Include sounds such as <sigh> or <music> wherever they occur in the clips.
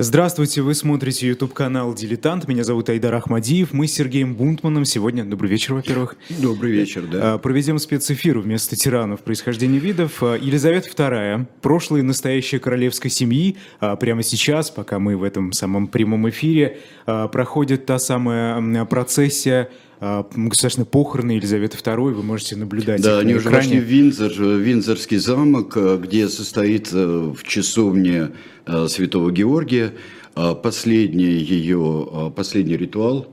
Здравствуйте, вы смотрите YouTube-канал «Дилетант». Меня зовут Айдар Ахмадиев. Мы с Сергеем Бунтманом сегодня... Добрый вечер, во-первых. Добрый вечер, да. А, Проведем спецэфир вместо тиранов происхождения видов. А, Елизавета II, прошлая и настоящая королевской семьи. А, Прямо сейчас, пока мы в этом самом прямом эфире, проходит та самая процессия а, государственной похороны Елизаветы II. Вы можете наблюдать Да, они уже вошли в Виндзор, Виндзорский замок, э, где состоит э, в часовне э, Святого Георгия последний ее, последний ритуал,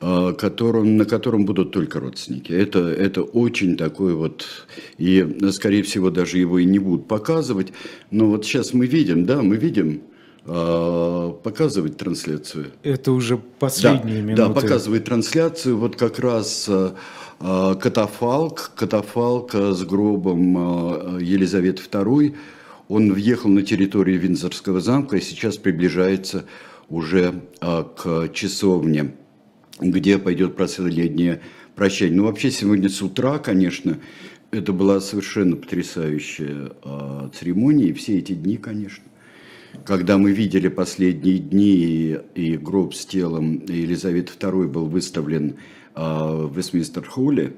которым, на котором будут только родственники. Это, это очень такой вот, и, скорее всего, даже его и не будут показывать. Но вот сейчас мы видим, да, мы видим, показывать трансляцию. Это уже последние да, минуты. Да, показывает трансляцию. Вот как раз э, э, катафалк, катафалк э, с гробом э, Елизаветы II. Он въехал на территорию Виндзорского замка и сейчас приближается уже э, к часовне, где пойдет последнее прощание. Ну, вообще, сегодня с утра, конечно, это была совершенно потрясающая э, церемония. И все эти дни, конечно когда мы видели последние дни, и, гроб с телом Елизаветы II был выставлен а, в Вестминстер-холле,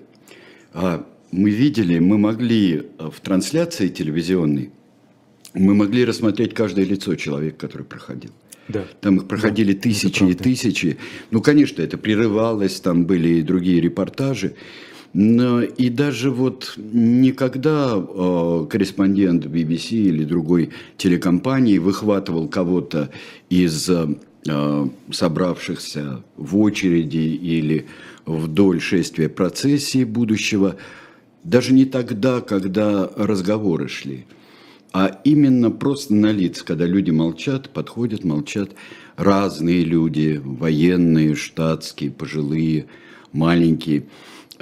а, мы видели, мы могли а, в трансляции телевизионной, мы могли рассмотреть каждое лицо человека, который проходил. Да. Там их проходили тысячи и тысячи. Ну, конечно, это прерывалось, там были и другие репортажи. И даже вот никогда э, корреспондент BBC или другой телекомпании выхватывал кого-то из э, собравшихся в очереди или вдоль шествия процессии будущего, даже не тогда, когда разговоры шли, а именно просто на лиц, когда люди молчат, подходят, молчат, разные люди, военные, штатские, пожилые, маленькие.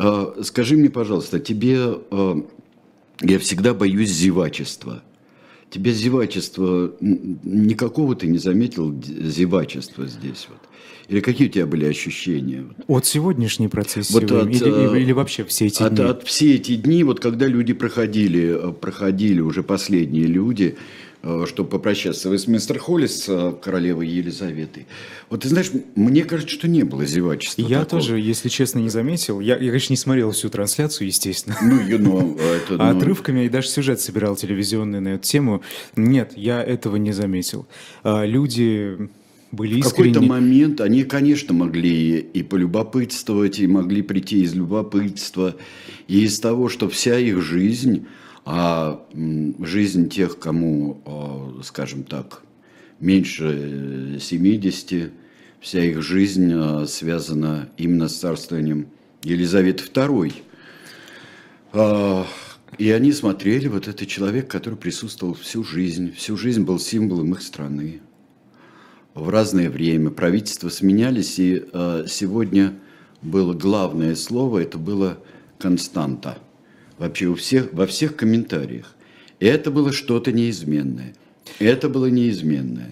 А, Скажи мне, пожалуйста, тебе, а, я всегда боюсь зевачества. Тебе зевачество, никакого ты не заметил зевачества здесь вот? Или какие у тебя были ощущения? От сегодняшней процессии Вот от, или, э, или- вообще все эти От, дни? от все эти дни, вот когда люди проходили, э, проходили уже последние люди, чтобы попрощаться в Вестминстер-холле с э, королевой Елизаветой. Вот ты знаешь, мне кажется, что не было зевачества. Я такого. тоже, если честно, не заметил. Я, я, конечно, не смотрел всю трансляцию, естественно. Ну, you <laughs> know, это, А ну, отрывками и даже сюжет собирал телевизионный на эту тему. Нет, я этого не заметил. А, Люди были В какой-то искренне... момент они, конечно, могли и полюбопытствовать, и могли прийти из любопытства, и из того, что вся их жизнь, а жизнь тех, кому, а, скажем так, меньше э, 70, вся их жизнь а, связана именно с царствованием Елизаветы II. А, И они смотрели, вот этот человек, который присутствовал всю жизнь, всю жизнь был символом их страны в разное время. Правительства сменялись, и э, сегодня было главное слово, это было константа. Вообще у всех, во всех комментариях. И это было что-то неизменное. Это было неизменное.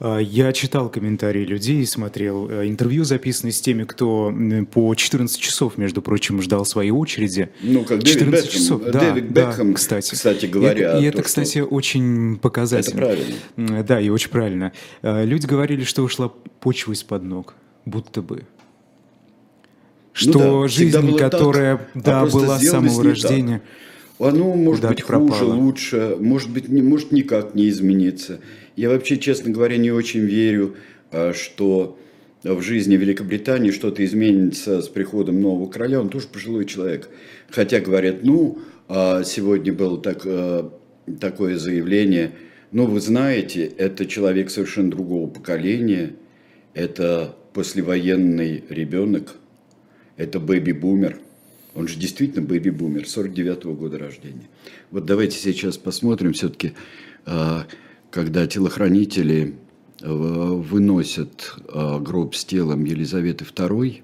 А, Я читал комментарии людей, смотрел э, интервью, записанные с теми, кто по 14 часов, между прочим, ждал своей очереди. Ну, как Дэвид 14 Бекхэм. часов, да, Дэвид да, Бекхэм, кстати. кстати И говоря, это- И то, это, что- кстати, очень показательно. Это правильно. Да, и очень правильно. Э, Люди говорили, что ушла почва из-под ног, будто бы. Что Ну да, всегда жизнь, так, которая а да, была с самого рождения, Оно может быть хуже, пропало. лучше, может быть, не, может никак не измениться. Я вообще, честно говоря, не очень верю, а, что в жизни Великобритании что-то изменится с приходом нового короля. Он тоже пожилой человек. Хотя говорят, ну, а, сегодня было так, а, такое заявление, ну, вы знаете, это человек совершенно другого поколения, это послевоенный ребенок, это бэби-бумер. Он же действительно бэби-бумер, 49-го года рождения. Вот давайте сейчас посмотрим все-таки, когда телохранители э, выносят э, гроб с телом Елизаветы II,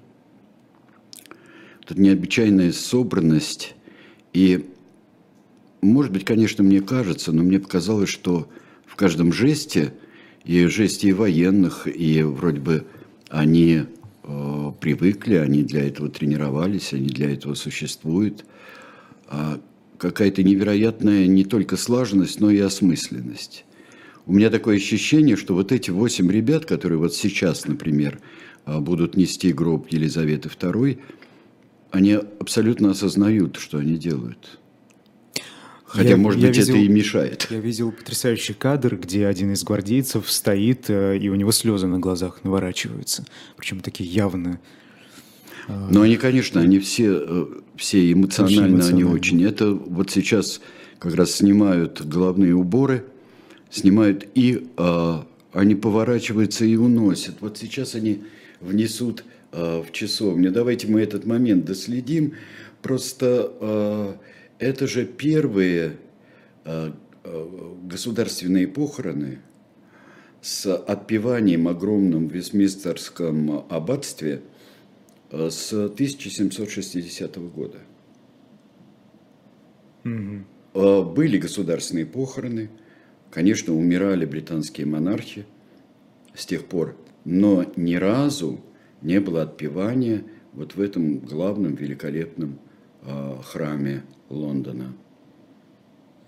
тут необычайная собранность и может быть, конечно, мне кажется, но мне показалось, что в каждом жесте, и жесте и военных, и вроде бы они привыкли, они для этого тренировались, они для этого существуют, а какая-то невероятная не только слаженность, но и осмысленность. у меня такое ощущение, что вот эти восемь ребят, которые вот сейчас, например, а, будут нести гроб Елизаветы II, они абсолютно осознают, что они делают. Хотя, я, может я быть, видел, это и мешает. Я видел потрясающий кадр, где один из гвардейцев стоит, э, и у него слезы на глазах наворачиваются. Причем такие явно... Э, Но они, конечно, они все, э, все эмоционально, очень они очень. Это вот сейчас как раз снимают головные уборы, снимают, и а, они поворачиваются и уносят. Вот сейчас они внесут а, в часовню. Давайте мы этот момент доследим. Просто... А, это же первые э, э, государственные похороны с отпеванием огромным в Вестминстерском аббатстве э, с 1760 года. Угу. Были государственные похороны, конечно, умирали британские монархи с тех пор, но ни разу не было отпевания вот в этом главном великолепном храме Лондона,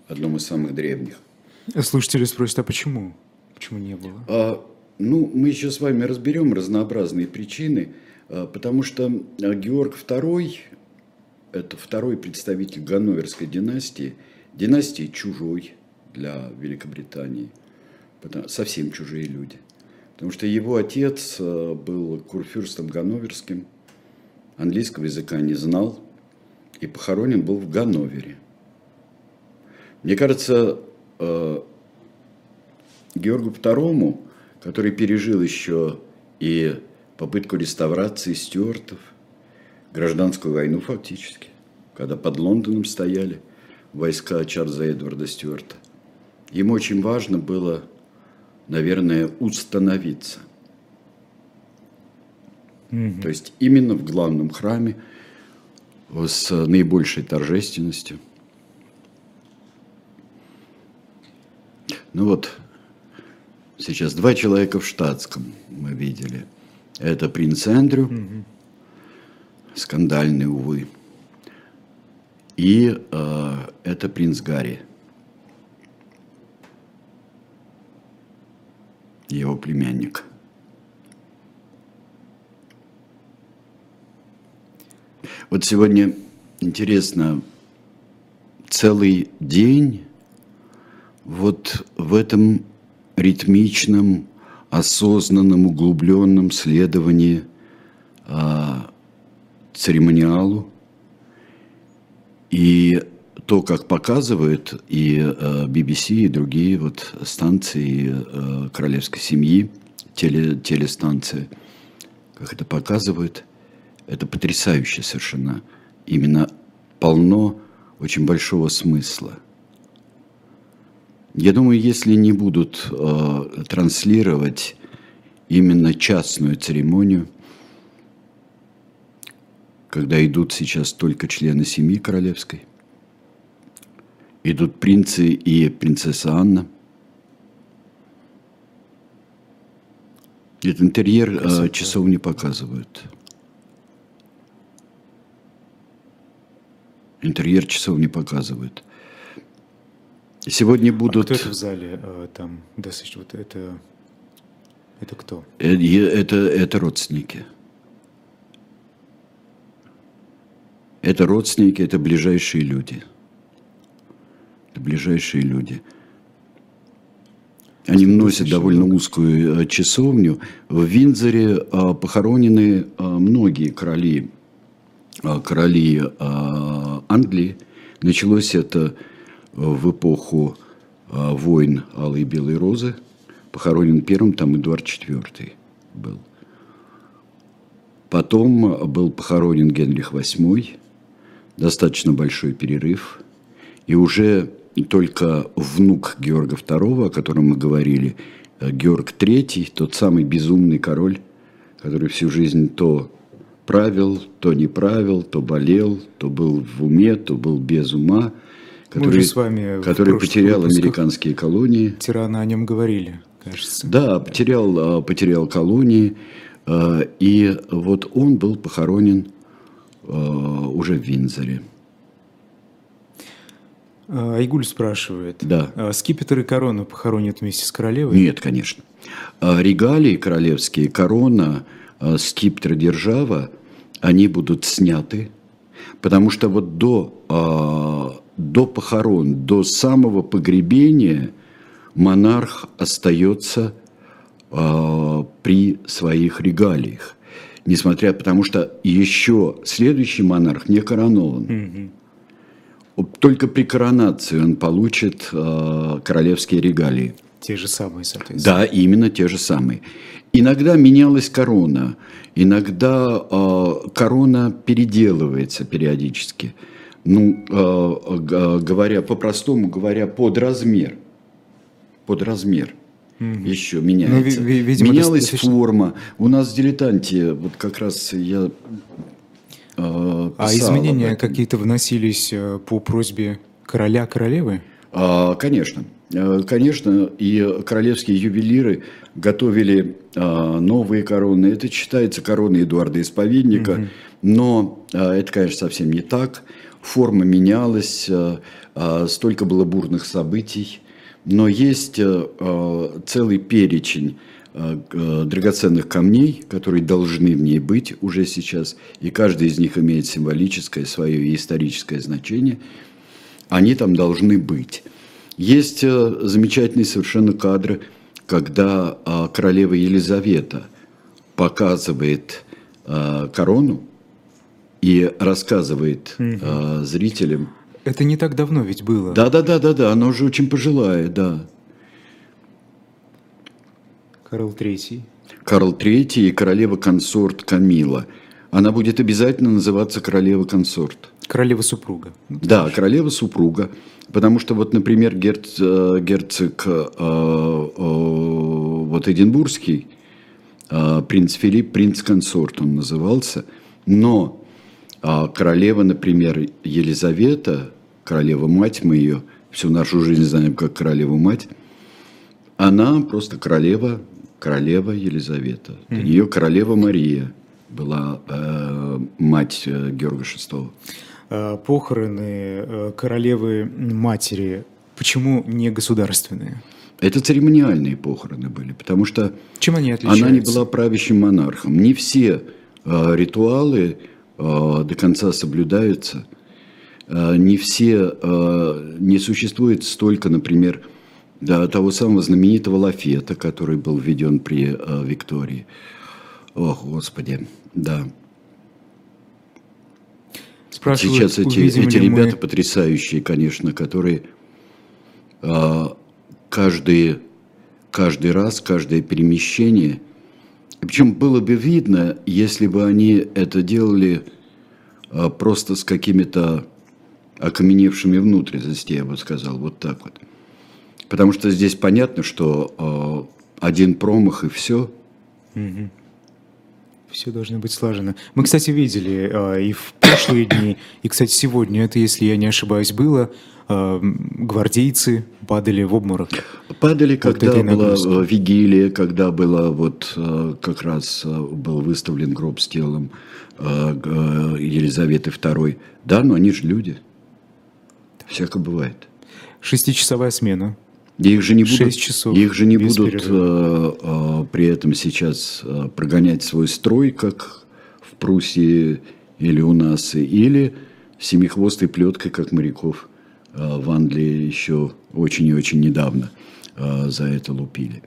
одном из самых древних. Слушатели спросят, а почему? Почему не было? А, ну, мы еще с вами разберем разнообразные причины, а, потому что а, Георг II – это второй представитель Ганноверской династии, династии чужой для Великобритании, совсем чужие люди. Потому что его отец а, был курфюрстом Ганноверским, английского языка не знал – и похоронен был в Ганновере. Мне кажется, э, Георгу II, который пережил еще и попытку реставрации стюартов, гражданскую войну фактически, когда под Лондоном стояли войска Чарльза Эдварда Стюарта, ему очень важно было, наверное, установиться. Mm-hmm. То есть именно в главном храме – с наибольшей торжественностью. Ну вот, сейчас два человека в штатском мы видели. Это принц Эндрю, угу. скандальный, увы. И э, это принц Гарри, его племянник. Вот сегодня интересно, целый день вот в этом ритмичном, осознанном, углубленном следовании а, церемониалу. И то, как показывают и а, BBC, и другие вот станции а, королевской семьи, теле, телестанции, как это показывают, это потрясающе совершенно. Именно полно очень большого смысла. Я думаю, если не будут э, транслировать именно частную церемонию, когда идут сейчас только члены семьи королевской, идут принцы и принцесса Анна. Этот интерьер э, часов не показывают. Интерьер часов не показывают. Сегодня будут... А кто это в зале э, там? Достаточно, вот это... Это кто? Э, это, это родственники. Это родственники, это ближайшие люди. Это ближайшие люди. Они носят довольно узкую э, часовню. В Виндзоре похоронены многие короли а, короли а, Англии. Началось это в эпоху а, войн Алой и Белой Розы. Похоронен первым там Эдуард IV был. Потом был похоронен Генрих VIII, достаточно большой перерыв. И уже только внук Георга II, о котором мы говорили, Георг III, тот самый безумный король, который всю жизнь то правил, то не правил, то болел, то был в уме, то был без ума, который, с вами который потерял американские колонии. Тирана о нем говорили, кажется. Да, потерял, а, потерял колонии, а, и вот он был похоронен а, уже в Винзоре. Айгуль спрашивает. Да. Скипетр и корону похоронят вместе с королевой? Нет, конечно. Регалии королевские, корона, а, скипетр, держава, они будут сняты, потому что вот до, а, до похорон, до самого погребения монарх остается а, при своих регалиях. Несмотря, потому что еще следующий монарх не коронован. Только при коронации он получит а, королевские регалии. Те же самые, соответственно. Да, именно те же самые. Иногда менялась корона, иногда э, корона переделывается периодически. Ну, э, говоря по-простому, говоря, под размер. Под размер. Еще меняется. Ну, ви- ви- видимо, Менялась достаточно- форма. У нас в дилетанте, вот как раз я э, А писал изменения какие-то вносились э, по просьбе короля королевы? А, Конечно, конечно, и королевские ювелиры готовили а, новые короны. Это считается короной Эдуарда Исповедника, но а, это, конечно, совсем не так. Форма менялась, столько было бурных событий. Но есть целый перечень драгоценных камней, которые должны в ней быть уже сейчас, и каждый из них имеет символическое свое и историческое значение они там должны быть. Есть э, замечательные совершенно кадры, когда а, королева Елизавета показывает а, корону и рассказывает а, зрителям. Это не так давно ведь было. Да, да, да, да, да, она уже очень пожилая, да. Карл Третий. Карл III и королева-консорт Камила. Она будет обязательно называться королева-консорт. Королева-супруга. Да, королева-супруга. Потому что, вот, например, герц, э, герцог э, э, вот Эдинбургский, э, принц Филипп, принц-консорт он назывался. Но а, королева, например, Елизавета, королева-мать, мы ее всю нашу жизнь знаем как королеву-мать, она просто королева, королева Елизавета. Для нее королева Мария была э, мать э, Георга VI. А, Похороны э, королевы матери почему не государственные? Это церемониальные похороны были, потому что Чем они отличаются? она не была правящим монархом. Не все э, ритуалы э, до конца соблюдаются. Э, не все, э, не существует столько, например, да, того самого знаменитого лафета, который был введен при э, Виктории. Ох, Господи, да. Спрашивают, Сейчас эти, эти ли мы- ребята потрясающие, конечно, которые а, каждый, каждый раз, каждое перемещение, причем было бы видно, если бы они это делали а, просто с какими-то окаменевшими внутренностями, я бы сказал, вот так вот. Потому что здесь понятно, что а, один промах и все. Все должно быть слажено. Мы, кстати, видели э, и в прошлые дни, и, кстати, сегодня, это, если я не ошибаюсь, было, э, гвардейцы падали в обморок. Падали, когда этой была э, вигилия, когда было вот э, как раз э, был выставлен гроб с телом э, Елизаветы II. Да, но они же люди. Всяко бывает. Шестичасовая смена. Их же не будут, часов их же не будут э, э, при этом сейчас э, прогонять свой строй, как в Пруссии или у нас, или семихвостой плеткой, как моряков э, в Англии еще очень и очень недавно э, за это лупили.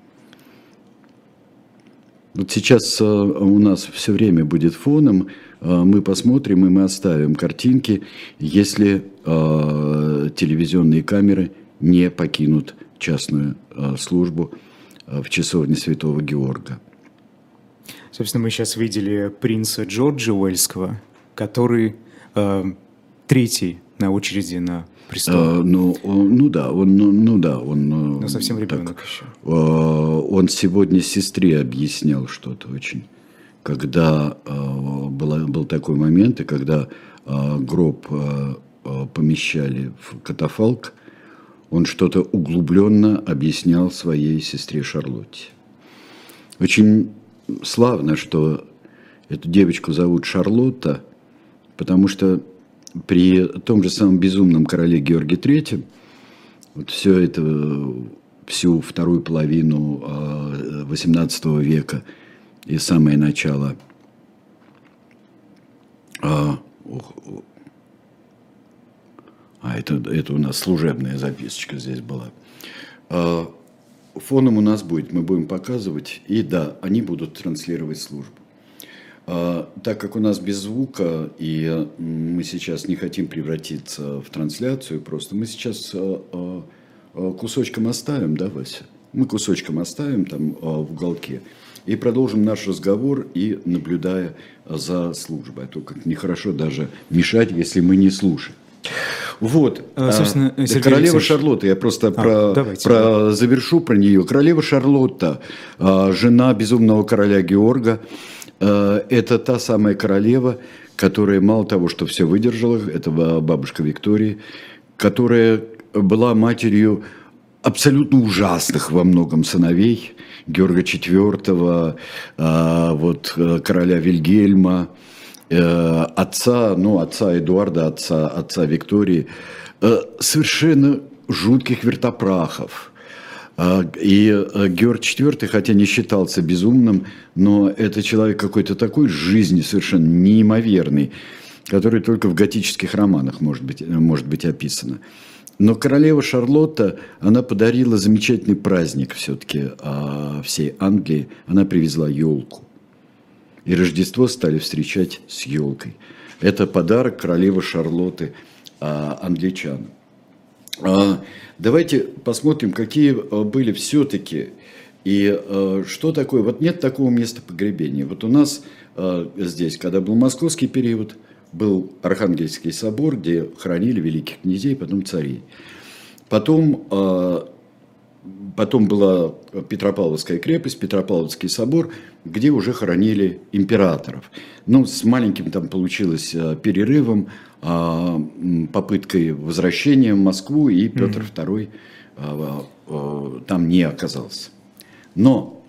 Вот сейчас э, у нас все время будет фоном, э, мы посмотрим и мы оставим картинки, если э, телевизионные камеры не покинут частную э, службу э, в часовне Святого Георга. Собственно, мы сейчас видели принца Джорджа Уэльского, который э, третий на очереди на престол. Э, ну, он- ну да, он, ну, ну да, он. Но совсем так, ребенок еще. э, он сегодня сестре объяснял что-то очень, когда э, была- был такой момент, и когда э, гроб э, помещали в катафалк, он что-то углубленно объяснял своей сестре Шарлотте. Очень славно, что эту девочку зовут Шарлотта, потому что при том же самом безумном короле Георгии III, вот все это, всю вторую половину XVIII века и самое начало а, это, это у нас служебная записочка здесь была. А, фоном у нас будет, мы будем показывать, и да, они будут транслировать службу. А, так как у нас без звука, и мы сейчас не хотим превратиться в трансляцию, просто мы сейчас а, а, кусочком оставим, да, Вася? Мы кусочком оставим там в уголке и продолжим наш разговор и наблюдая за службой. А то как нехорошо даже мешать, если мы не слушаем. Вот, а, собственно, а, Сергей королева Алексеевич. Шарлотта, я просто а, про, давайте, про да. завершу про нее. Королева Шарлотта, а, жена безумного короля Георга, это та самая королева, которая мало того, что все выдержала, это бабушка Виктории, которая была матерью абсолютно ужасных во многом сыновей, Георга IV, вот, э, короля Вильгельма, Э, отца, ну, отца Эдуарда, отца, отца Виктории, э, совершенно жутких вертопрахов. Э, и Георг IV, хотя не считался безумным, но это человек какой-то такой жизни совершенно неимоверный, который только в готических романах может быть, может быть описано. Но королева Шарлотта, она подарила замечательный праздник все-таки всей Англии. Она привезла елку. И Рождество стали встречать с елкой. Это подарок королевы Шарлотты а, англичанам. А, давайте посмотрим, какие а, были все-таки и а, что такое. Вот нет такого места погребения. Вот у нас а, здесь, когда был московский период, был Архангельский собор, где хранили великих князей, потом царей. Потом а, Потом была Петропавловская крепость, Петропавловский собор, где уже хоронили императоров. Ну, с маленьким там получилось э, перерывом, а, попыткой возвращения в Москву, и Петр II а, а, там не оказался. Но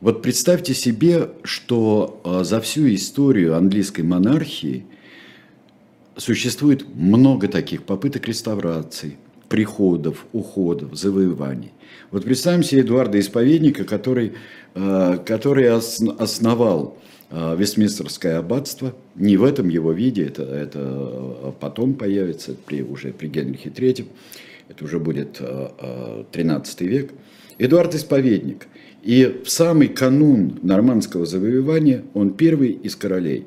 вот представьте себе, что за всю историю английской монархии существует много таких попыток реставрации, приходов, уходов, завоеваний. Вот представим себе Эдуарда Исповедника, который, э, который основал э, Вестминстерское аббатство. Не в этом его виде, это, это э, потом появится, при, уже при Генрихе III. Это уже будет 13 век. Эдуард Исповедник. И в самый канун нормандского завоевания он первый из королей.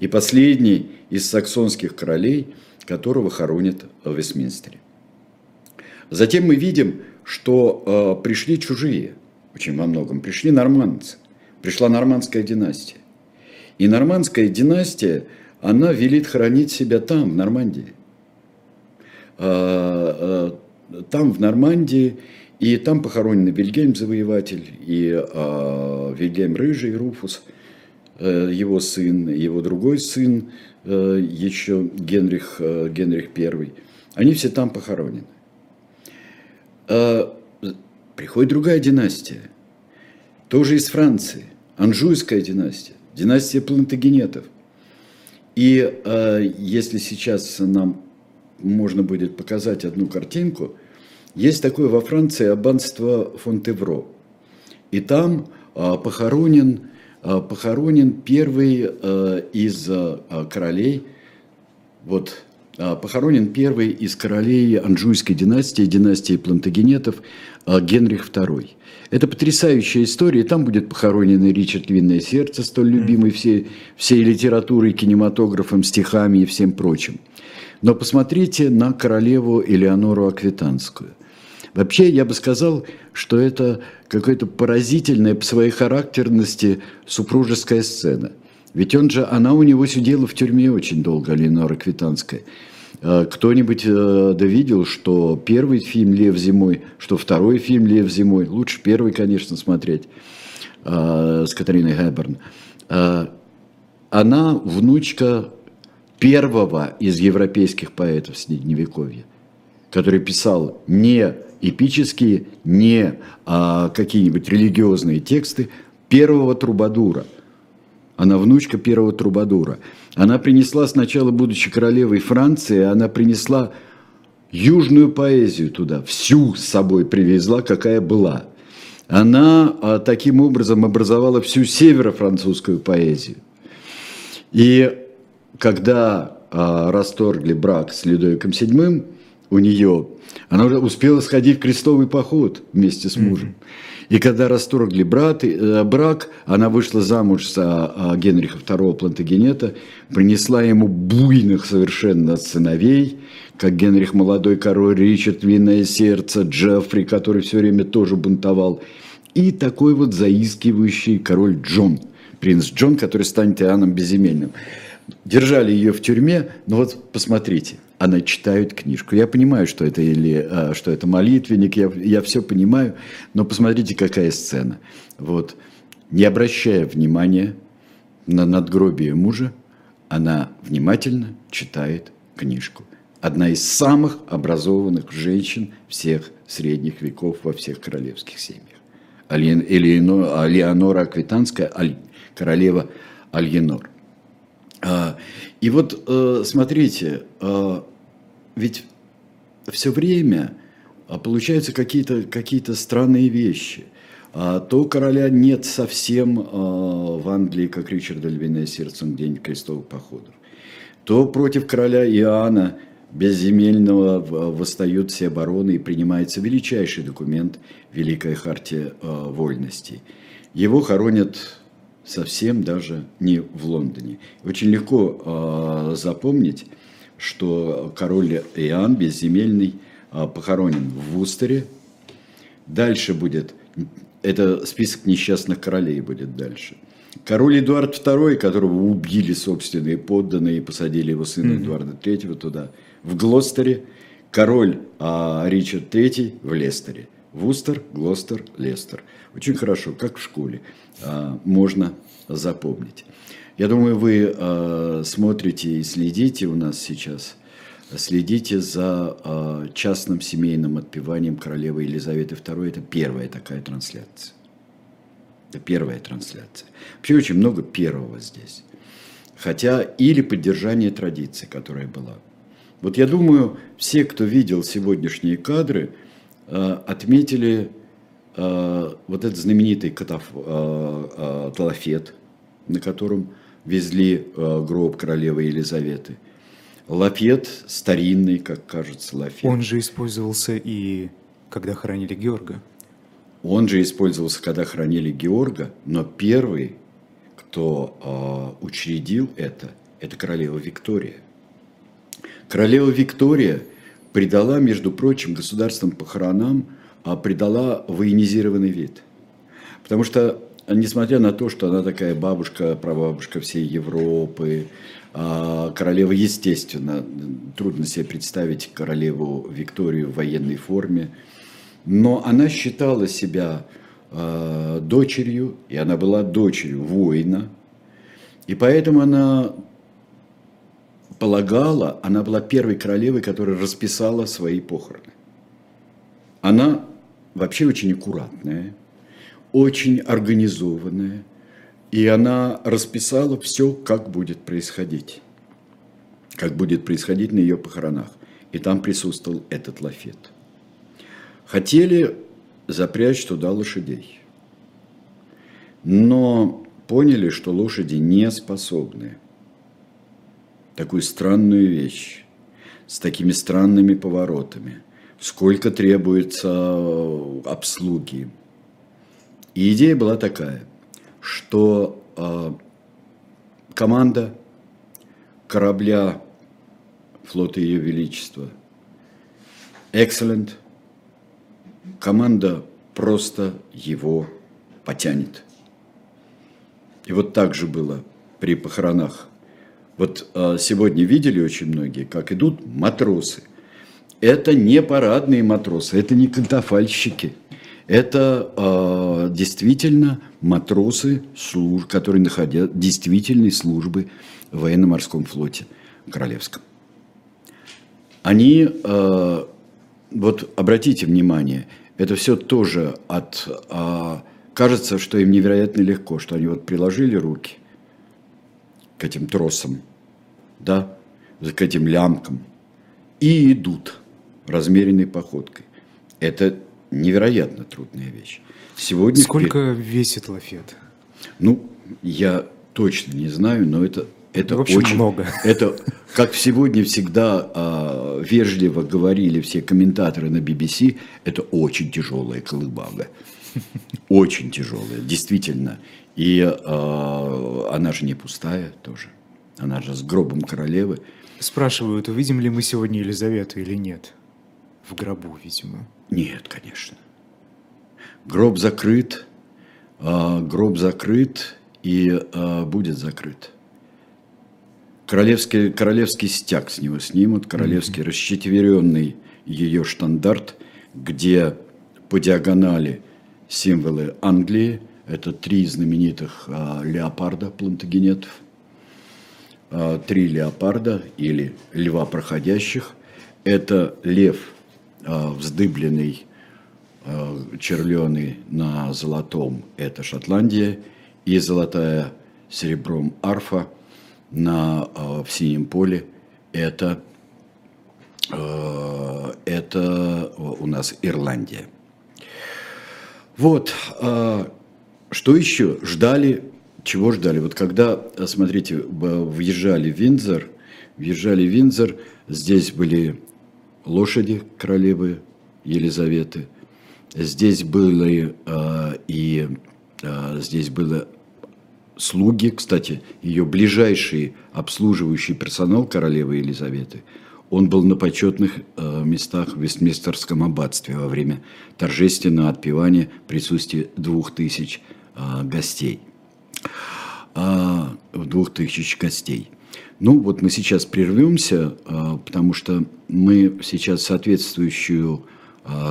И последний из саксонских королей, которого хоронят в Вестминстере. Затем мы видим, что э, пришли чужие, очень во многом, пришли нормандцы, пришла нормандская династия. И нормандская династия, она велит хранить себя там, в Нормандии. Э, э, там, в Нормандии, и там похоронены Вильгельм Завоеватель, и э, Вильгельм Рыжий, Руфус, э, его сын, его другой сын, э, еще Генрих, э, Генрих I. Они все там похоронены. А, приходит другая династия, тоже из Франции, Анжуйская династия, династия плантагенетов. И а, если сейчас нам можно будет показать одну картинку, есть такое во Франции аббатство Фонтевро. И там а, похоронен, похоронен первый из королей, вот похоронен первый из королей Анжуйской династии, династии Плантагенетов, а, Генрих II. Это потрясающая история. Там будет похоронено Ричард Винное сердце, столь любимый всей, всей литературой, кинематографом, стихами и всем прочим. Но посмотрите на королеву Элеонору Аквитанскую. Вообще, я бы сказал, что это какая-то поразительная по своей характерности супружеская сцена – ведь он же, она у него сидела в тюрьме очень долго, Ленора Квитанская. А кто-нибудь э, довидел, что первый фильм «Лев зимой», что второй фильм «Лев зимой», лучше первый, конечно, смотреть, э, с Катариной Хэбберн. Э, она внучка первого из европейских поэтов Средневековья, который писал не эпические, не а, какие-нибудь религиозные тексты, первого трубадура – Она внучка первого трубадура. Она принесла сначала, будучи королевой Франции, она принесла южную поэзию туда, всю с собой привезла, какая была. Она а, таким образом образовала всю северо-французскую поэзию. И когда а, расторгли брак с Людовиком VII, у нее, она уже успела сходить в крестовый поход вместе с мужем. Mm-hmm. И когда расторгли брат, э, брак, она вышла замуж за э, Генриха II Плантагенета, принесла ему буйных совершенно сыновей, как Генрих молодой король, Ричард Винное сердце, Джеффри, который все время тоже бунтовал, и такой вот заискивающий король Джон, принц Джон, который станет Иоанном Безземельным. Держали ее в тюрьме, но вот посмотрите, она читает книжку. Я понимаю, что это, или, а, что это молитвенник, я, я все понимаю, но посмотрите, какая сцена. Вот, не обращая внимания на надгробие мужа, она внимательно читает книжку. Одна из самых образованных женщин всех средних веков во всех королевских семьях. Элеонора Аквитанская, королева Альенор. А, и вот э, смотрите, а, ведь все время а, получаются какие-то какие странные вещи. То короля нет совсем в Англии, как Ричарда Львиное сердце, день крестовых походов. То против короля Иоанна безземельного восстают все обороны и принимается величайший документ Великая Хартия Вольностей. Его хоронят совсем даже не в Лондоне. Очень легко э, запомнить, что король Иоанн Безземельный э, похоронен в Вустере. Дальше будет, это список несчастных королей будет дальше. Король Эдуард II, которого убили собственные подданные и посадили его сына mm-hmm. Эдуарда III туда, в Глостере. Король а, Ричард III в Лестере. Вустер, Глостер, Лестер. Очень хорошо, как в школе. А, можно запомнить. Я думаю, вы а, смотрите и следите у нас сейчас, следите за а, частным семейным отпеванием королевы Елизаветы II. Это первая такая трансляция. Это первая трансляция. Вообще очень много первого здесь. Хотя или поддержание традиции, которая была. Вот я думаю, все, кто видел сегодняшние кадры, отметили Э, вот этот знаменитый катаф, э, э, талафет, на котором везли гроб королевы Елизаветы. Лафет старинный, как кажется, лафет. Он же использовался и когда хоронили Георга. Он же использовался, когда хоронили Георга, но первый, кто э, учредил это, это королева Виктория. Королева Виктория придала, между прочим, государственным похоронам а придала военизированный вид. Потому что, несмотря на то, что она такая бабушка, прабабушка всей Европы, а королева, естественно, трудно себе представить королеву Викторию в военной форме, но она считала себя а, дочерью, и она была дочерью воина, и поэтому она полагала, она была первой королевой, которая расписала свои похороны. Она вообще очень аккуратная, очень организованная, и она расписала все, как будет происходить, как будет происходить на ее похоронах. И там присутствовал этот лафет. Хотели запрячь туда лошадей, но поняли, что лошади не способны такую странную вещь с такими странными поворотами – сколько требуется э, обслуги. И идея была такая, что э, команда корабля флота Ее Величества Excellent, команда просто его потянет. И вот так же было при похоронах. Вот э, сегодня видели очень многие, как идут матросы – это не парадные матросы, это не кантафальщики. Это э, действительно матросы, служ, которые находят действительной службы в военно-морском флоте королевском. Они, э, вот обратите внимание, это все тоже от... Э, кажется, что им невероятно легко, что они вот приложили руки, к этим тросам, да, к этим лямкам и идут размеренной походкой. Это невероятно трудная вещь. Сегодня Сколько впер... весит лафет? Ну, я точно не знаю, но это это общем, очень много. <laughs> Это, как сегодня всегда э, вежливо говорили все комментаторы на BBC, это очень тяжелая колыбага. <laughs> Очень тяжелая, действительно. И э, она же не пустая тоже. Она же с гробом королевы. Спрашивают, увидим ли мы сегодня Елизавету или нет. В гробу, видимо. Нет, конечно. Гроб закрыт, э, гроб закрыт и э, будет закрыт. Королевский, королевский стяг с него снимут, королевский mm-hmm. расчетверенный ее штандарт, где по диагонали символы Англии, это три знаменитых а, леопарда плантагенетов, а, три леопарда или льва проходящих, это лев а, вздыбленный, а, черленый на золотом, это Шотландия, и золотая серебром арфа – на, э, в синем поле, это, э, это у нас Ирландия. Вот, э, что еще? Ждали, чего ждали? Вот когда, смотрите, въезжали в Виндзор, въезжали в Виндзор, здесь были лошади королевы Елизаветы, здесь были и здесь было слуги, кстати, ее ближайший обслуживающий персонал королевы Елизаветы, он был на почетных э, местах в Вестминстерском аббатстве во время торжественного отпевания присутствия двух тысяч э, гостей. Э, двух тысяч гостей. Ну, вот мы сейчас прервемся, э, потому что мы сейчас соответствующую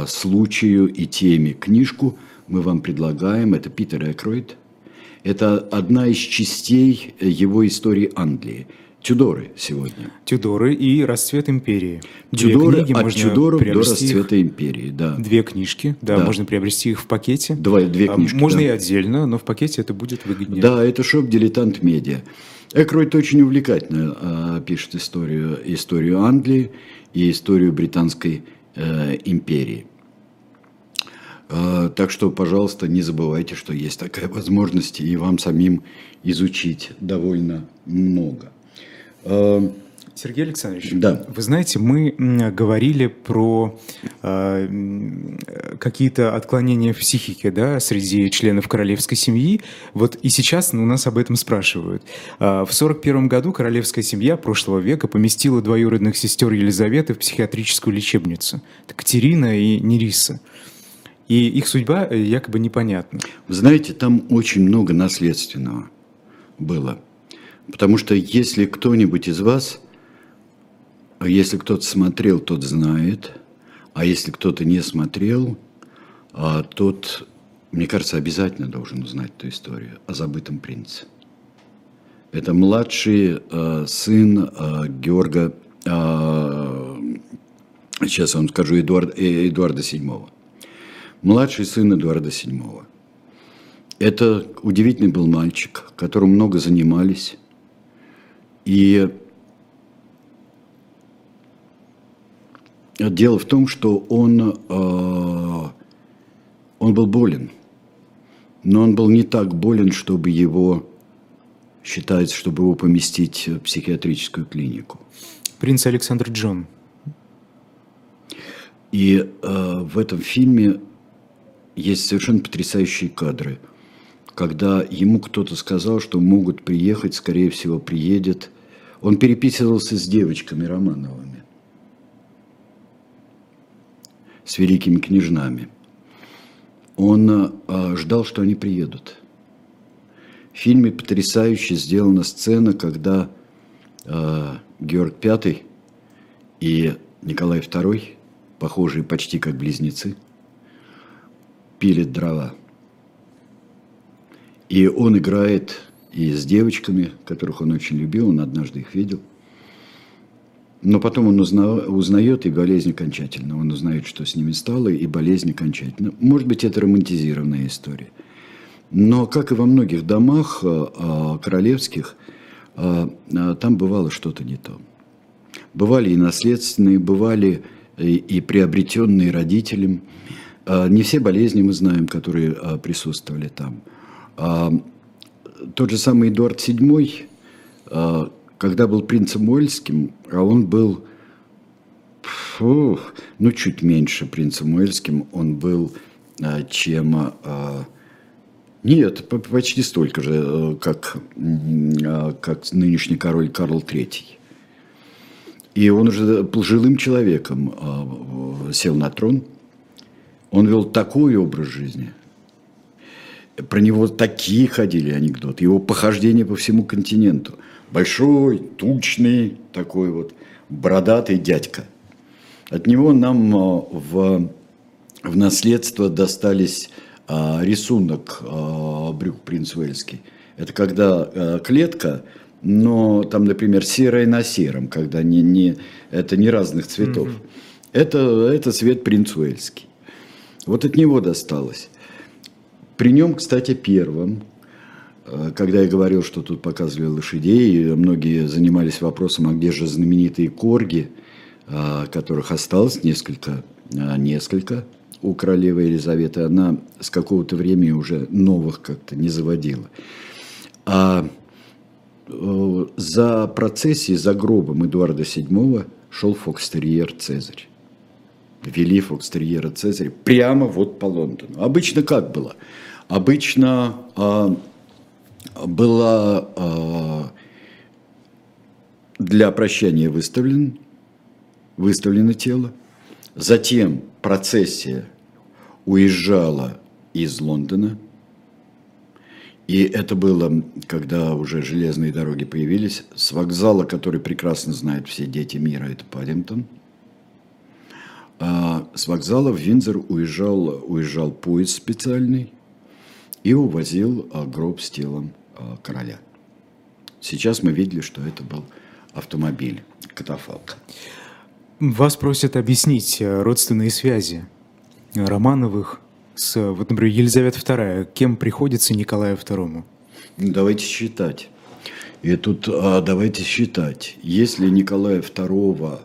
случаю и теме книжку мы вам предлагаем. Это Питер Экройд – это одна из частей его истории Англии. Тюдоры сегодня. Тюдоры и расцвет империи. Тюдоры книги от Тюдоров до расцвета их, империи, да. Две книжки, да, да, можно приобрести их в пакете. Два, две а, книжки, Можно да. и отдельно, но в пакете это будет выгоднее. Да, это шоп «Дилетант Медиа». Экройт очень увлекательно э, пишет историю, историю Англии и историю Британской э, империи. А, так что, пожалуйста, не забывайте, что есть такая возможность, и вам самим изучить довольно много. А, Сергей Александрович, да. вы знаете, мы говорили про э, какие-то отклонения в психике да, среди членов королевской семьи. Вот и сейчас у нас об этом спрашивают. Э, в 1941 году королевская семья прошлого века поместила двоюродных сестер Елизаветы в психиатрическую лечебницу. Это Катерина и Нериса. И их судьба э, якобы непонятна. Вы знаете, там очень много наследственного было. Потому что если кто-нибудь из вас, если кто-то смотрел, тот знает, а если кто-то не смотрел, а тот, мне кажется, обязательно должен узнать эту историю о забытом принце. Это младший э, сын э, Георга, э, сейчас я вам скажу, Эдуард, э, Эдуарда VII младший сын Эдуарда VII. Это удивительный был мальчик, которым много занимались. И дело в том, что он, э, он был болен. Но он был не так болен, чтобы его, считается, чтобы его поместить в психиатрическую клинику. Принц Александр Джон. И э, в этом фильме есть совершенно потрясающие кадры, когда ему кто-то сказал, что могут приехать, скорее всего, приедет. Он переписывался с девочками Романовыми, с великими княжнами. Он э, ждал, что они приедут. В фильме потрясающе сделана сцена, когда э, Георг V и Николай II, похожие почти как близнецы, пилит дрова. И он играет и с девочками, которых он очень любил, он однажды их видел. Но потом он узна, узнает и болезнь окончательно. Он узнает, что с ними стало, и болезнь окончательно. Может быть, это романтизированная история. Но, как и во многих домах э, королевских, а, а, там бывало что-то не то. Бывали и наследственные, бывали и, и приобретенные родителям. Не все болезни мы знаем, которые присутствовали там. А, тот же самый Эдуард VII, а, когда был принцем Уэльским, а он был, фу, ну, чуть меньше принцем Уэльским, он был, а, чем... Нет, почти столько же, э, как, как нынешний король Карл III. И он уже пожилым человеком сел на трон. Он вел такой образ жизни. Про него такие ходили анекдоты. Его похождения по всему континенту. Большой, тучный, такой вот бородатый дядька. От него нам а, в, в наследство достались а, рисунок а, брюк принц Уэльский. Это когда а, клетка, но там, например, серая на сером, когда не, не, это не разных цветов. Mm-hmm. Это, это цвет принц Уэльский. Вот от него досталось. При нем, кстати, первым, когда я говорил, что тут показывали лошадей, многие занимались вопросом, а где же знаменитые корги, которых осталось несколько, несколько у королевы Елизаветы, она с какого-то времени уже новых как-то не заводила. А э, за процессией, за гробом Эдуарда VII шел фокстерьер Цезарь. Вели фокстерьера Цезаря прямо вот по Лондону. Обычно как было? Обычно а, была а, для прощания выставлен, выставлено тело, затем процессия уезжала из Лондона, и это было, когда уже железные дороги появились, с вокзала, который прекрасно знают все дети мира, это Паддингтон. А с вокзала в Виндзор уезжал, уезжал поезд специальный и увозил а, гроб с телом а, короля. Сейчас мы видели, что это был автомобиль, катафалк. Вас просят объяснить э, родственные связи Романовых с, вот, например, Елизавета II, кем приходится Николаю II? Давайте считать. И тут а, давайте считать. Если Николая II,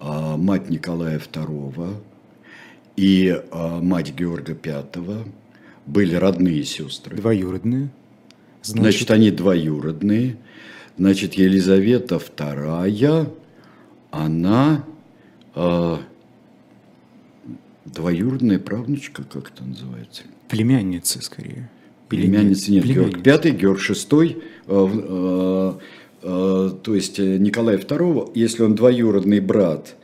а, мать Николая II и а, мать Георга V были родные сестры. Двоюродные. Значит, Значит они двоюродные. Значит, Елизавета II, она... А, Двоюродная правнучка, как это называется? Племянница, скорее. Племянница, нет, Племянница. Георг Пятый, Георг Шестой, э, э, э, то есть Николая II, если он двоюродный брат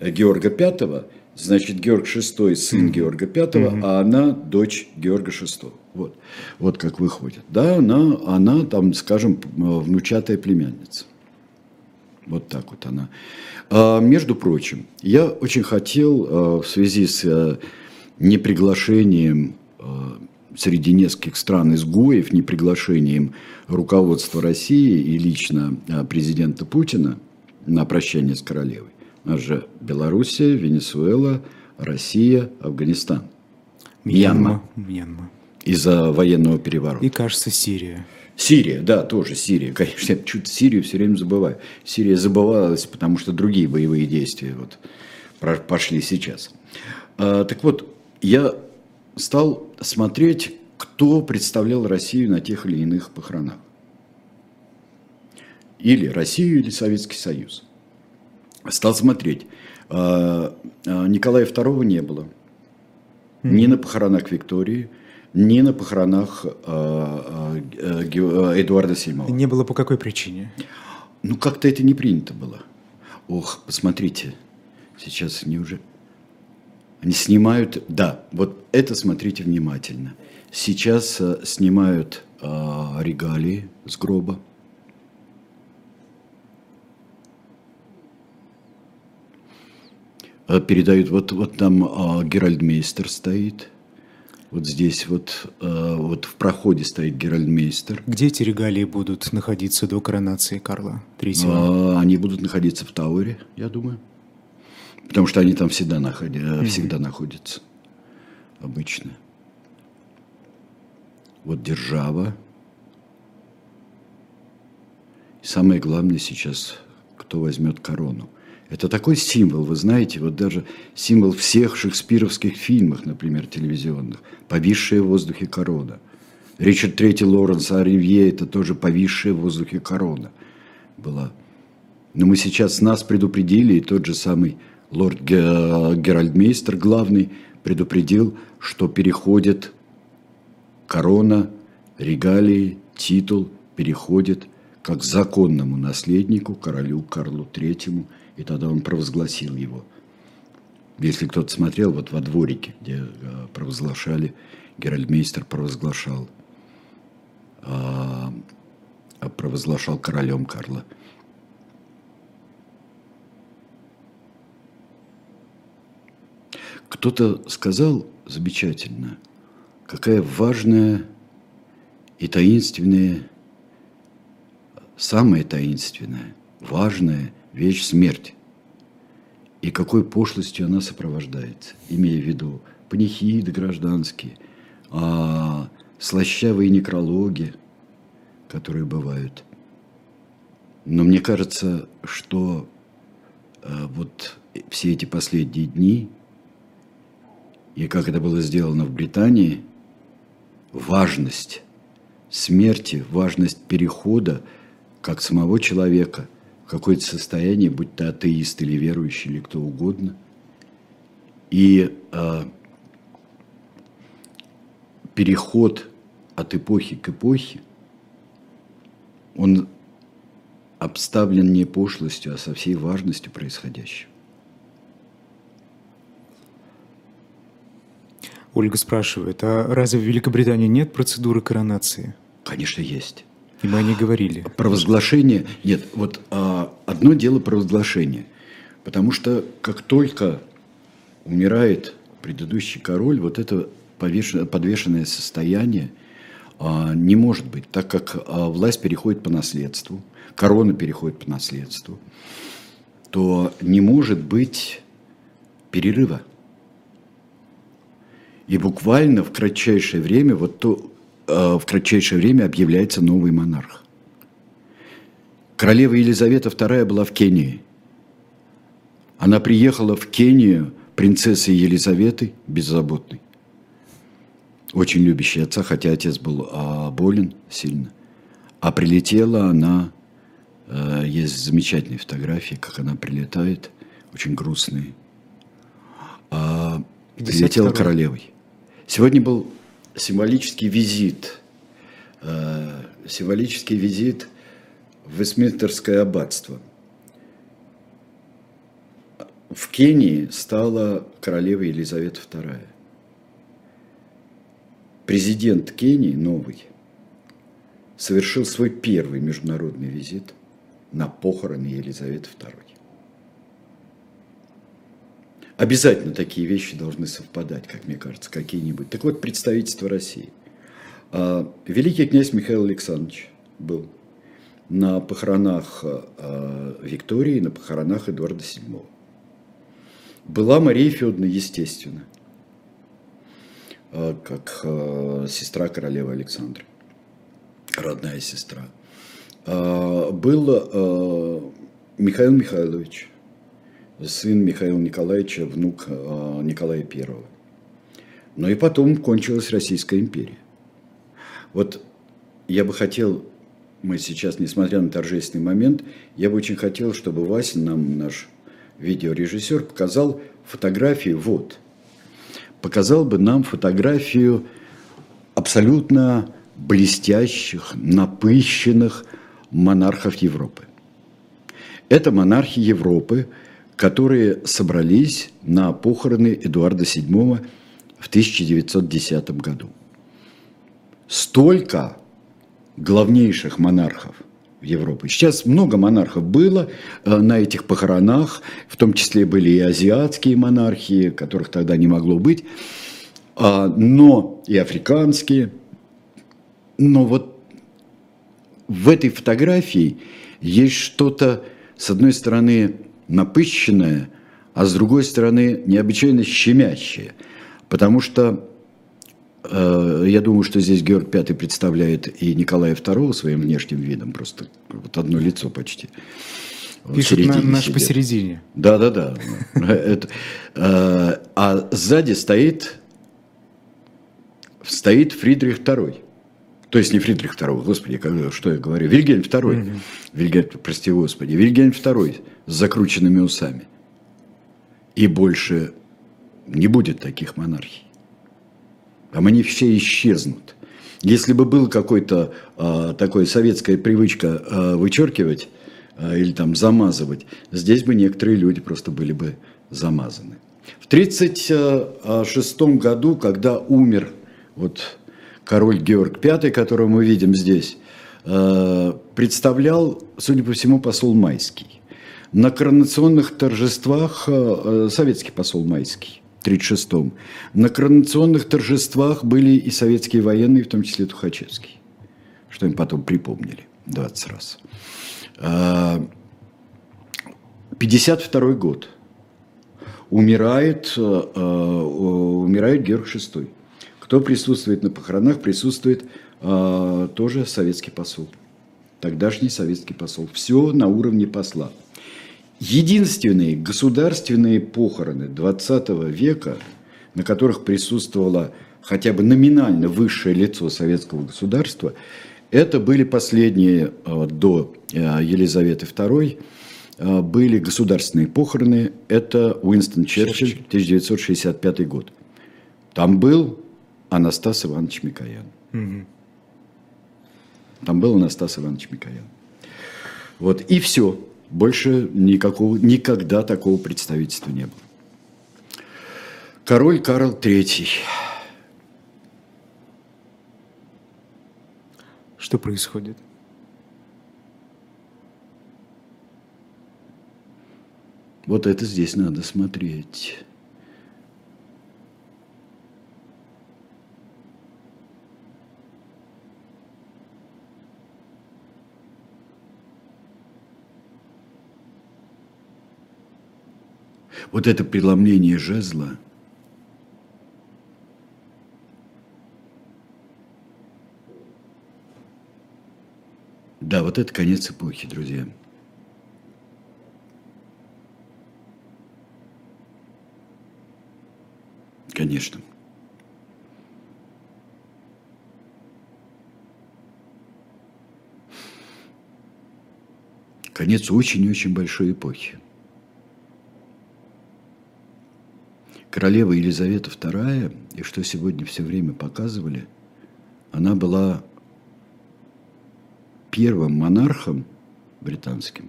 Георга Пятого, значит Георг Шестой сын mm-hmm. Георга mm-hmm. а она дочь Георга Шестого. Вот, вот как выходит. Да, она, она там, скажем, внучатая племянница. Вот так вот она. А, между прочим, я очень хотел а, в связи с а, неприглашением среди нескольких стран изгоев, неприглашением руководства России и лично президента Путина на прощание с королевой. Нас же Белоруссия, Венесуэла, Россия, Афганистан. Мьянма. Мьянма. Из-за военного переворота. И, кажется, Сирия. Сирия, да, тоже Сирия. <laughs> Конечно, я чуть Сирию все время забываю. Сирия забывалась, потому что другие боевые действия вот пошли сейчас. А, так вот, я стал смотреть, кто представлял Россию на тех или иных похоронах. Или Россию, или Советский Союз. Стал смотреть. А, а, Николая II не было. Ни на похоронах Виктории – ни на похоронах э, э, э, Эдуарда VII. Не было по какой причине? Ну, как-то это не принято было. Ох, посмотрите, сейчас они уже... Они снимают... Да, вот это смотрите внимательно. Сейчас снимают регалии с гроба. Передают, вот, вот там э, Геральдмейстер стоит – вот здесь вот, э, вот в проходе стоит Геральдмейстер. Где эти регалии будут находиться до коронации Карла III? А, они будут находиться в Тауэре, я думаю. Потому что они там всегда, находи, mm-hmm. всегда находятся. Обычно. Вот держава. самое главное сейчас, кто возьмет корону. Это такой символ, вы знаете, вот даже символ всех шекспировских фильмов, например, телевизионных. Повисшая в воздухе корона. Ричард III Лоренс Оливье – это тоже повисшая в воздухе корона была. Но мы сейчас нас предупредили, и тот же самый лорд Геральдмейстер, главный, предупредил, что переходит корона, регалии, титул переходит как законному наследнику, королю Карлу Третьему, и тогда он провозгласил его. Если кто-то смотрел, вот во дворике, где э, провозглашали, Геральдмейстер провозглашал, а, провозглашал королем Карла. Кто-то сказал замечательно, какая важная и таинственная, самая таинственная, важная вещь смерть. И какой пошлостью она сопровождается, имея в виду панихиды гражданские, а, слащавые некрологи, которые бывают. Но мне кажется, что а, вот все эти последние дни, и как это было сделано в Британии, важность смерти, важность перехода как самого человека какое-то состояние, будь то атеист или верующий, или кто угодно. И э, переход от эпохи к эпохе, он обставлен не пошлостью, а со всей важностью происходящего. Ольга спрашивает, а разве в Великобритании нет процедуры коронации? Конечно, есть. И мы о ней говорили. Провозглашение, нет, вот а, одно дело провозглашение, потому что как только умирает предыдущий король, вот это подвешенное состояние а, не может быть, так как а, власть переходит по наследству, корона переходит по наследству, то не может быть перерыва. И буквально в кратчайшее время, вот то, в кратчайшее время объявляется новый монарх. Королева Елизавета II была в Кении. Она приехала в Кению принцессой Елизаветы беззаботной. Очень любящей отца, хотя отец был а, болен сильно. А прилетела она, э, есть замечательные фотографии, как она прилетает, очень грустные. А, прилетела королевой. Сегодня был символический визит, э, символический визит в Вестминстерское аббатство. В Кении стала королева Елизавета II. Президент Кении, новый, совершил свой первый международный визит на похороны Елизаветы II. Обязательно такие вещи должны совпадать, как мне кажется, какие-нибудь. Так вот, представительство России. А, великий князь Михаил Александрович был на похоронах а, Виктории, на похоронах Эдуарда VII. Была Мария Федоровна, естественно, а, как сестра королевы Александры, родная сестра. Был Михаил Михайлович, сын Михаила Николаевича, внук а, Николая Первого. Но и потом кончилась Российская империя. Вот я бы хотел, мы сейчас, несмотря на торжественный момент, я бы очень хотел, чтобы Вася, нам наш видеорежиссер, показал фотографию, вот, показал бы нам фотографию абсолютно блестящих, напыщенных монархов Европы. Это монархи Европы – которые собрались на похороны Эдуарда VII в 1910 году. Столько главнейших монархов в Европе. Сейчас много монархов было э, на этих похоронах, в том числе были и азиатские монархии, которых тогда не могло быть, а, но и африканские. Но вот в этой фотографии есть что-то, с одной стороны, напыщенное, а с другой стороны необычайно щемящее, потому что э, я думаю, что здесь Георг V представляет и Николая II своим внешним видом, просто вот одно лицо почти. Пишет на, наш сидит. посередине. Да, да, да. А сзади стоит, стоит Фридрих II. То есть не Фридрих II, господи, что я говорю, Вильгельм II. Вильгельм, прости господи, Вильгельм II с закрученными усами. И больше не будет таких монархий. Там они все исчезнут. Если бы была какой-то э, такой советская привычка э, вычеркивать э, или там замазывать, здесь бы некоторые люди просто были бы замазаны. В 1936 году, когда умер вот король Георг V, которого мы видим здесь, э, представлял, судя по всему, посол Майский. На коронационных торжествах э, советский посол Майский. 1936-м. На коронационных торжествах были и советские военные, в том числе Тухачевский, что им потом припомнили 20 раз. 52 а, год. Умирает, умирает Георг VI. Кто присутствует на похоронах, присутствует тоже советский посол. Тогдашний советский посол. Все на уровне посла. Единственные государственные похороны 20 века, на которых присутствовало хотя бы номинально высшее лицо советского государства, это были последние э, до э, Елизаветы II, э, были государственные похороны, это Уинстон Черчилль, 1965 год. Там был Анастас Иванович Микоян. Угу. Там был Анастас Иванович Микоян. Вот, и все. Больше никакого, никогда такого представительства не было. Король Карл III. Что происходит? Вот это здесь надо смотреть. Вот это преломление жезла, Да, вот это конец эпохи, друзья. Конечно. Конец очень-очень большой эпохи. Королева Елизавета II, и что сегодня все время показывали, она была первым монархом британским,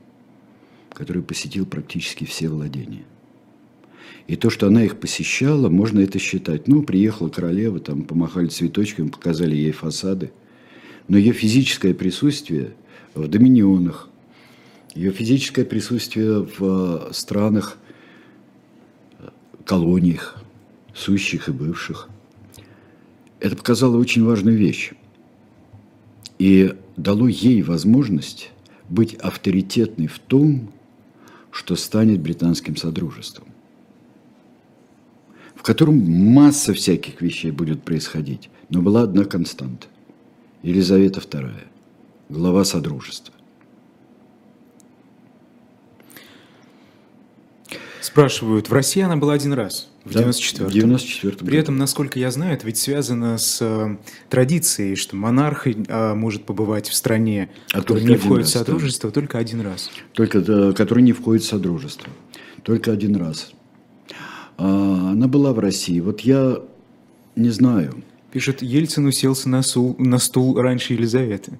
который посетил практически все владения. И то, что она их посещала, можно это считать. Ну, приехала королева, там помахали цветочками, показали ей фасады. Но ее физическое присутствие в доминионах, ее физическое присутствие в странах колониях, сущих и бывших. Это показало очень важную вещь. И дало ей возможность быть авторитетной в том, что станет британским содружеством, в котором масса всяких вещей будет происходить. Но была одна константа. Елизавета II, глава Содружества. Спрашивают, в России она была один раз, в да, 94-м. 94 При этом, насколько я знаю, это ведь связано с э, традицией, что монарх э, может побывать в стране, а которая не входит раз, в Содружество, да. только один раз. Только, да, который не входит в Содружество. Только один раз. А, она была в России. Вот я не знаю. Пишет, Ельцин уселся на, сул, на стул раньше Елизаветы.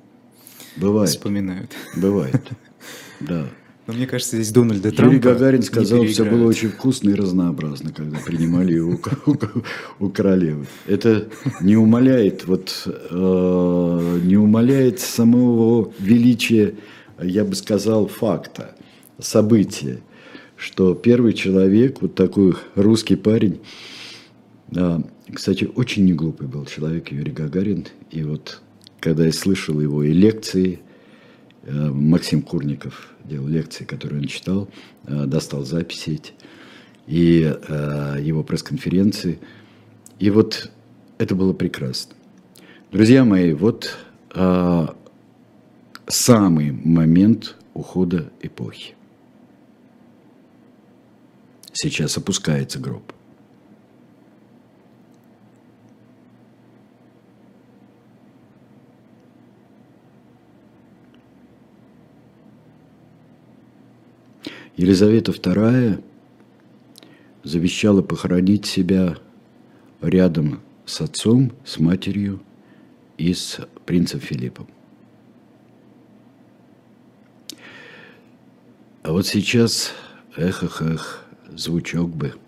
Бывает. Вспоминают. Бывает, <laughs> да. Но мне кажется, здесь Дональда Трампа Юрий Гагарин сказал, все было очень вкусно и разнообразно, когда принимали его у, королевы. Это не умаляет, вот, э, не умаляет самого величия, я бы сказал, факта, события, что первый человек, вот такой русский парень, кстати, очень неглупый был человек Юрий Гагарин, и вот когда я слышал его и лекции, э, Максим Курников – делал лекции, которые он читал, э, достал записи эти, и э, его пресс-конференции. И вот это было прекрасно. Друзья мои, вот самый момент ухода эпохи. Сейчас опускается гроб. Елизавета II завещала похоронить себя рядом с отцом, с матерью и с принцем Филиппом. А вот сейчас, эх, эх, эх, звучок бы –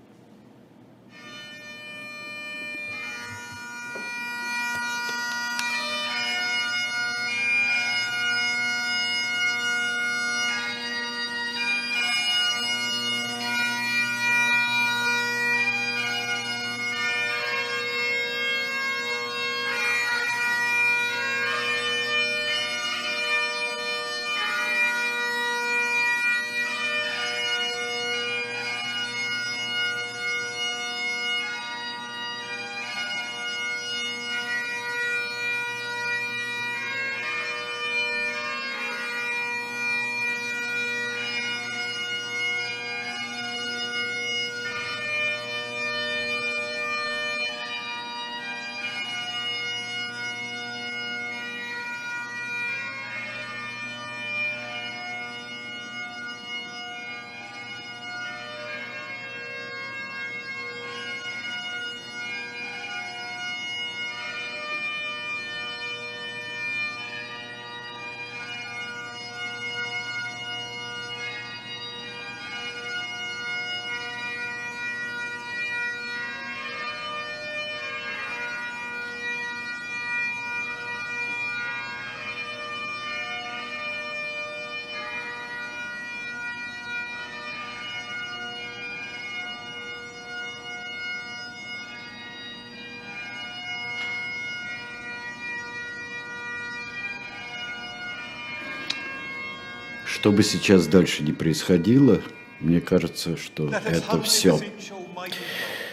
Что бы сейчас дальше не происходило, мне кажется, что это все.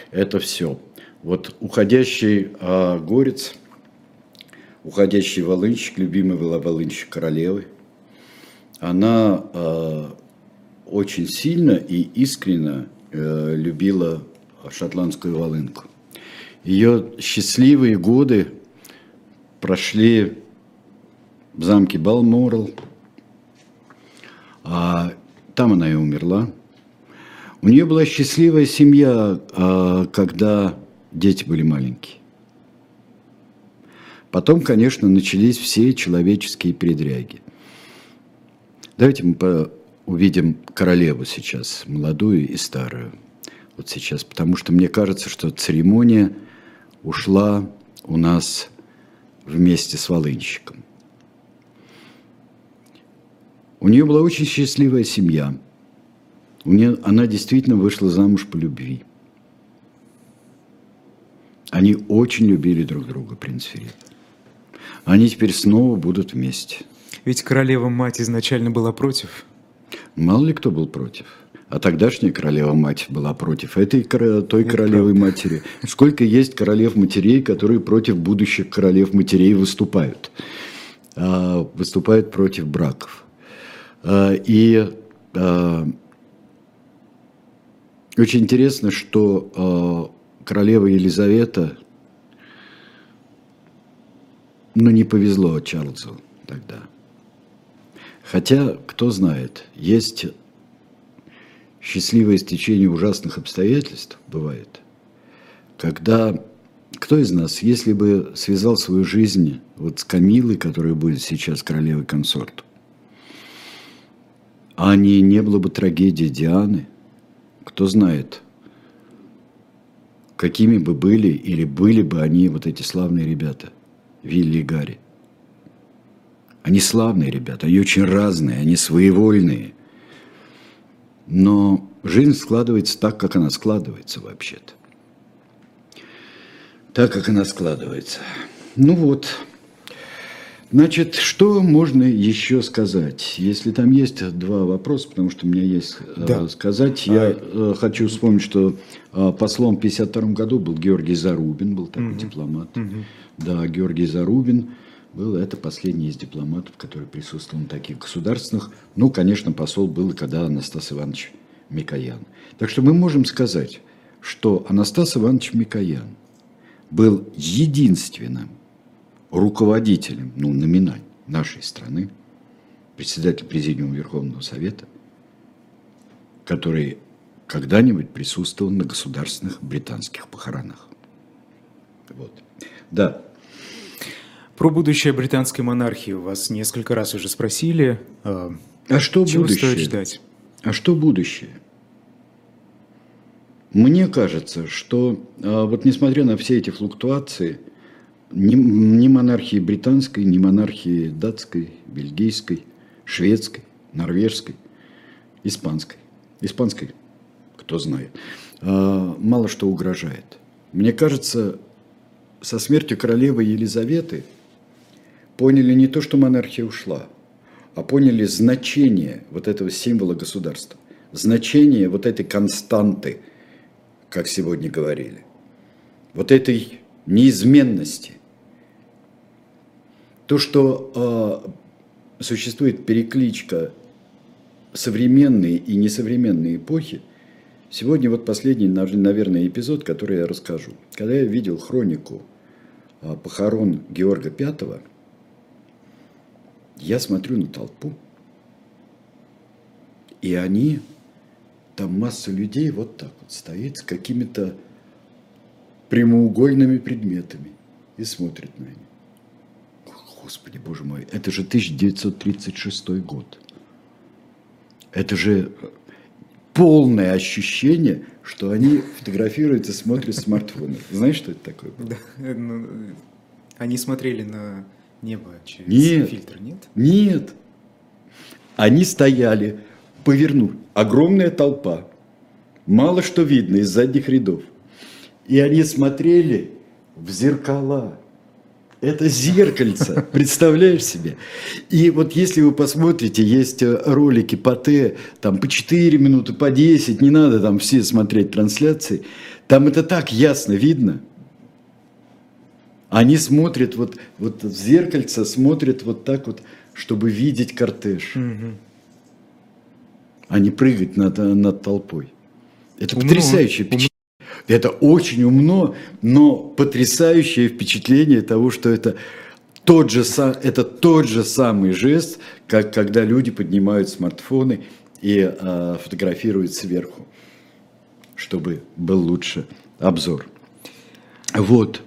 Это все. Вот уходящий а, горец, уходящий волынщик, любимый волынщик королевы, она а, очень сильно и искренне а, любила шотландскую волынку. Ее счастливые годы прошли в замке Балморал, там она и умерла. У нее была счастливая семья, а, когда дети были маленькие. Потом, конечно, начались все человеческие передряги. Давайте мы увидим королеву сейчас, молодую и старую. Вот сейчас, потому что мне кажется, что церемония ушла у нас вместе с волынщиком. У нее была очень счастливая семья. У нее, она действительно вышла замуж по любви. Они очень любили друг друга, принц Филипп. Они теперь снова будут вместе. Ведь королева-мать изначально была против. Мало ли кто был против. А тогдашняя королева-мать была против этой той королевы-матери. Сколько есть королев-матерей, которые против будущих королев-матерей выступают. А, выступают против браков. А, и а, очень интересно, что а, королева Елизавета, ну, не повезло Чарльзу тогда. Хотя, кто знает, есть счастливое стечение ужасных обстоятельств, бывает, когда кто из нас, если бы связал свою жизнь вот с Камилой, которая будет сейчас королевой консорт, а не, не было бы трагедии Дианы, кто знает, какими бы были или были бы они, вот эти славные ребята, Вилли и Гарри. Они славные ребята, они очень разные, они своевольные. Но жизнь складывается так, как она складывается вообще-то. Так, как она складывается. Ну вот. Значит, что можно еще сказать? Если там есть два вопроса, потому что у меня есть э, да. сказать, я а... хочу вспомнить, что послом в 1952 году был Георгий Зарубин, был такой угу. дипломат. Угу. Да, Георгий Зарубин был это последний из дипломатов, который присутствовал на таких государственных. Ну, конечно, посол был когда Анастас Иванович Микоян. Так что мы можем сказать, что Анастас Иванович Микоян был единственным руководителем, ну, номинально, нашей страны, председатель Президиума Верховного Совета, который когда-нибудь присутствовал на государственных британских похоронах. Вот. Да. Про будущее британской монархии вас несколько раз уже спросили. А, а что Чего будущее? стоит ждать? А что будущее? Мне кажется, что а, вот несмотря на все эти флуктуации, ни, ни монархии британской, ни монархии датской, бельгийской, шведской, норвежской, испанской, испанской, кто знает, а, мало что угрожает. Мне кажется, со смертью королевы Елизаветы поняли не то, что монархия ушла, а поняли значение вот этого символа государства, значение вот этой константы – как сегодня говорили, вот этой неизменности. То, что э, существует перекличка современной и несовременной эпохи, сегодня вот последний, наверное, эпизод, который я расскажу. Когда я видел хронику э, похорон Георга V, я смотрю на толпу, и они там масса людей вот так вот стоит с какими-то прямоугольными предметами и смотрит на них. Господи, боже мой, это же 1936 год. Это же полное ощущение, что они фотографируют и смотрят смартфоны. Знаешь, что это такое? Да, ну, они смотрели на небо через нет, фильтр, нет? Нет. Они стояли повернуть. Огромная толпа. Мало что видно из задних рядов. И они смотрели в зеркала. Это зеркальце, представляешь себе? И вот если вы посмотрите, есть э, ролики по Т, там по 4 минуты, по 10, не надо там все смотреть трансляции, там это так ясно видно. Они смотрят вот, вот в зеркальце, смотрят вот так вот, чтобы видеть кортеж. Угу а не прыгать над, над толпой. Это умно, впечатление. Это очень умно, но потрясающее впечатление того, что это тот же, это тот же самый жест, как когда люди поднимают смартфоны и э, фотографируют сверху, чтобы был лучше обзор. Вот.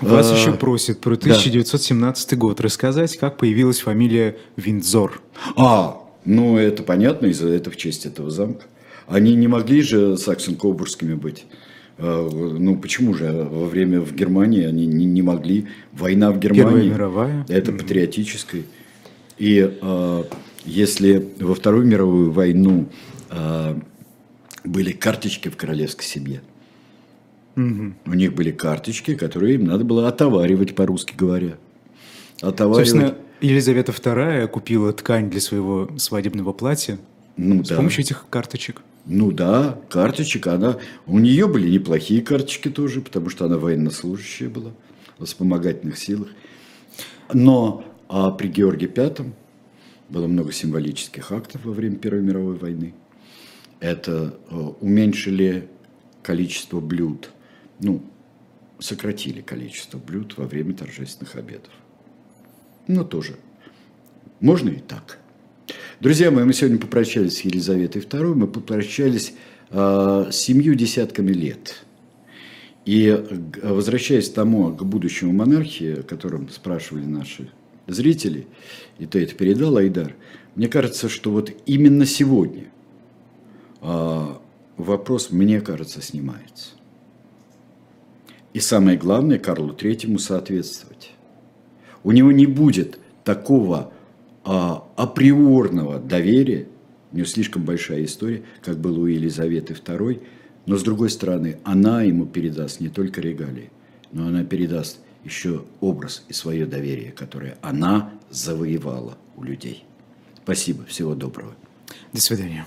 Вас а, еще просят про 1917 да. год рассказать, как появилась фамилия Виндзор. А, ну, это понятно, из-за этого в честь этого замка. Они не могли же саксон-кобурскими быть. А, ну, почему же во время в Германии они не, не могли? Война в Германии. Первая мировая. Это патриотическая. И э, если во Вторую мировую войну э, были карточки в королевской семье, mm-hmm. у них были карточки, которые им надо было отоваривать, по-русски говоря. Отоваривать. Собственно, Елизавета II купила ткань для своего свадебного платья ну, с да. помощью этих карточек. Ну да, карточек, она... У нее были неплохие карточки тоже, потому что она военнослужащая была в вспомогательных силах. Но а при Георгии V было много символических актов во время Первой мировой войны. Это э, уменьшили количество блюд, ну, сократили количество блюд во время торжественных обедов. Ну, тоже. Можно и так. Друзья мои, мы сегодня попрощались с Елизаветой II, мы попрощались э, семью десятками лет. И возвращаясь к тому, к будущему монархии, о котором спрашивали наши зрители, и ты это передал, Айдар, мне кажется, что вот именно сегодня э, вопрос, мне кажется, снимается. И самое главное, Карлу Третьему соответствовать. У него не будет такого а, априорного доверия, у нее слишком большая история, как было у Елизаветы II, но с другой стороны, она ему передаст не только регалии, но она передаст еще образ и свое доверие, которое она завоевала у людей. Спасибо, всего доброго. До свидания.